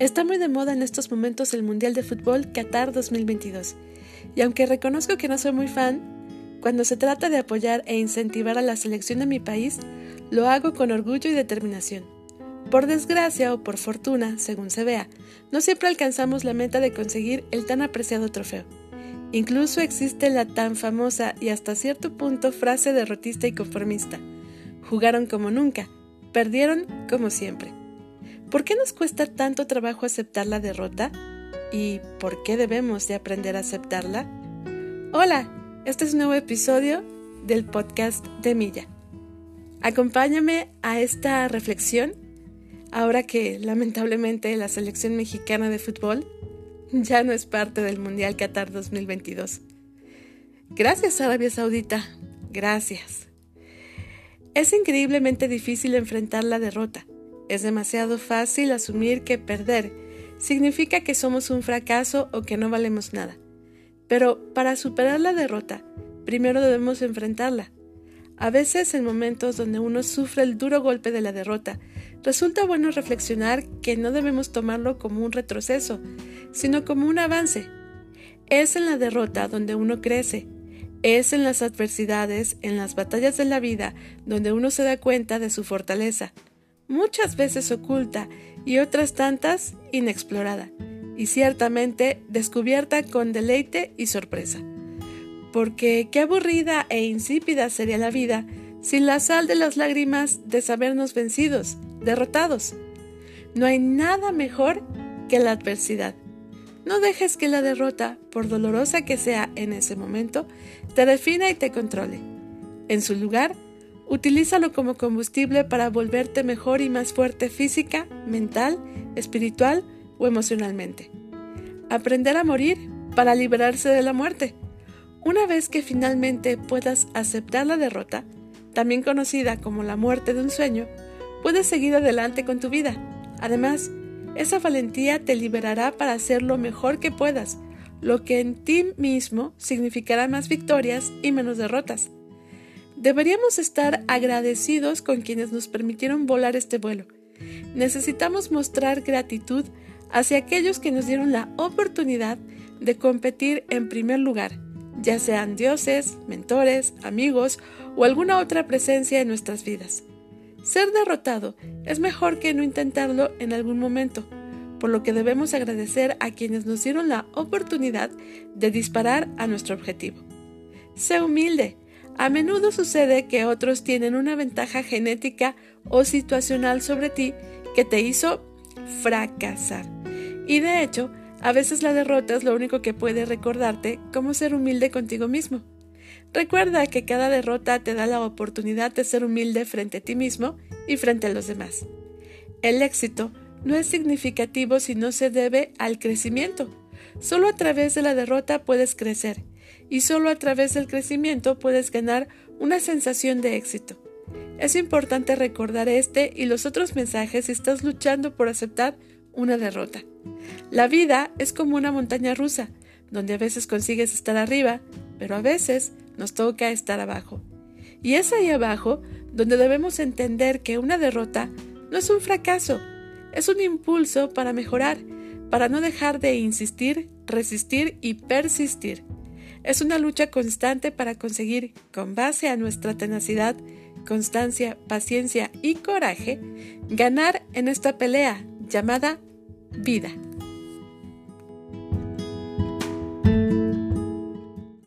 Está muy de moda en estos momentos el Mundial de Fútbol Qatar 2022. Y aunque reconozco que no soy muy fan, cuando se trata de apoyar e incentivar a la selección de mi país, lo hago con orgullo y determinación. Por desgracia o por fortuna, según se vea, no siempre alcanzamos la meta de conseguir el tan apreciado trofeo. Incluso existe la tan famosa y hasta cierto punto frase derrotista y conformista. Jugaron como nunca, perdieron como siempre. ¿Por qué nos cuesta tanto trabajo aceptar la derrota? ¿Y por qué debemos de aprender a aceptarla? Hola, este es un nuevo episodio del podcast de Milla. Acompáñame a esta reflexión ahora que lamentablemente la selección mexicana de fútbol ya no es parte del Mundial Qatar 2022. Gracias Arabia Saudita, gracias. Es increíblemente difícil enfrentar la derrota es demasiado fácil asumir que perder significa que somos un fracaso o que no valemos nada. Pero para superar la derrota, primero debemos enfrentarla. A veces en momentos donde uno sufre el duro golpe de la derrota, resulta bueno reflexionar que no debemos tomarlo como un retroceso, sino como un avance. Es en la derrota donde uno crece, es en las adversidades, en las batallas de la vida, donde uno se da cuenta de su fortaleza, muchas veces oculta y otras tantas inexplorada, y ciertamente descubierta con deleite y sorpresa. Porque qué aburrida e insípida sería la vida sin la sal de las lágrimas de sabernos vencidos, derrotados. No hay nada mejor que la adversidad. No dejes que la derrota, por dolorosa que sea en ese momento, te defina y te controle. En su lugar, Utilízalo como combustible para volverte mejor y más fuerte física, mental, espiritual o emocionalmente. Aprender a morir para liberarse de la muerte. Una vez que finalmente puedas aceptar la derrota, también conocida como la muerte de un sueño, puedes seguir adelante con tu vida. Además, esa valentía te liberará para hacer lo mejor que puedas, lo que en ti mismo significará más victorias y menos derrotas. Deberíamos estar agradecidos con quienes nos permitieron volar este vuelo. Necesitamos mostrar gratitud hacia aquellos que nos dieron la oportunidad de competir en primer lugar, ya sean dioses, mentores, amigos o alguna otra presencia en nuestras vidas. Ser derrotado es mejor que no intentarlo en algún momento, por lo que debemos agradecer a quienes nos dieron la oportunidad de disparar a nuestro objetivo. Sé humilde, a menudo sucede que otros tienen una ventaja genética o situacional sobre ti que te hizo fracasar. Y de hecho, a veces la derrota es lo único que puede recordarte cómo ser humilde contigo mismo. Recuerda que cada derrota te da la oportunidad de ser humilde frente a ti mismo y frente a los demás. El éxito no es significativo si no se debe al crecimiento. Solo a través de la derrota puedes crecer y solo a través del crecimiento puedes ganar una sensación de éxito. Es importante recordar este y los otros mensajes si estás luchando por aceptar una derrota. La vida es como una montaña rusa, donde a veces consigues estar arriba, pero a veces nos toca estar abajo. Y es ahí abajo donde debemos entender que una derrota no es un fracaso, es un impulso para mejorar, para no dejar de insistir, resistir y persistir. Es una lucha constante para conseguir, con base a nuestra tenacidad, constancia, paciencia y coraje, ganar en esta pelea llamada vida.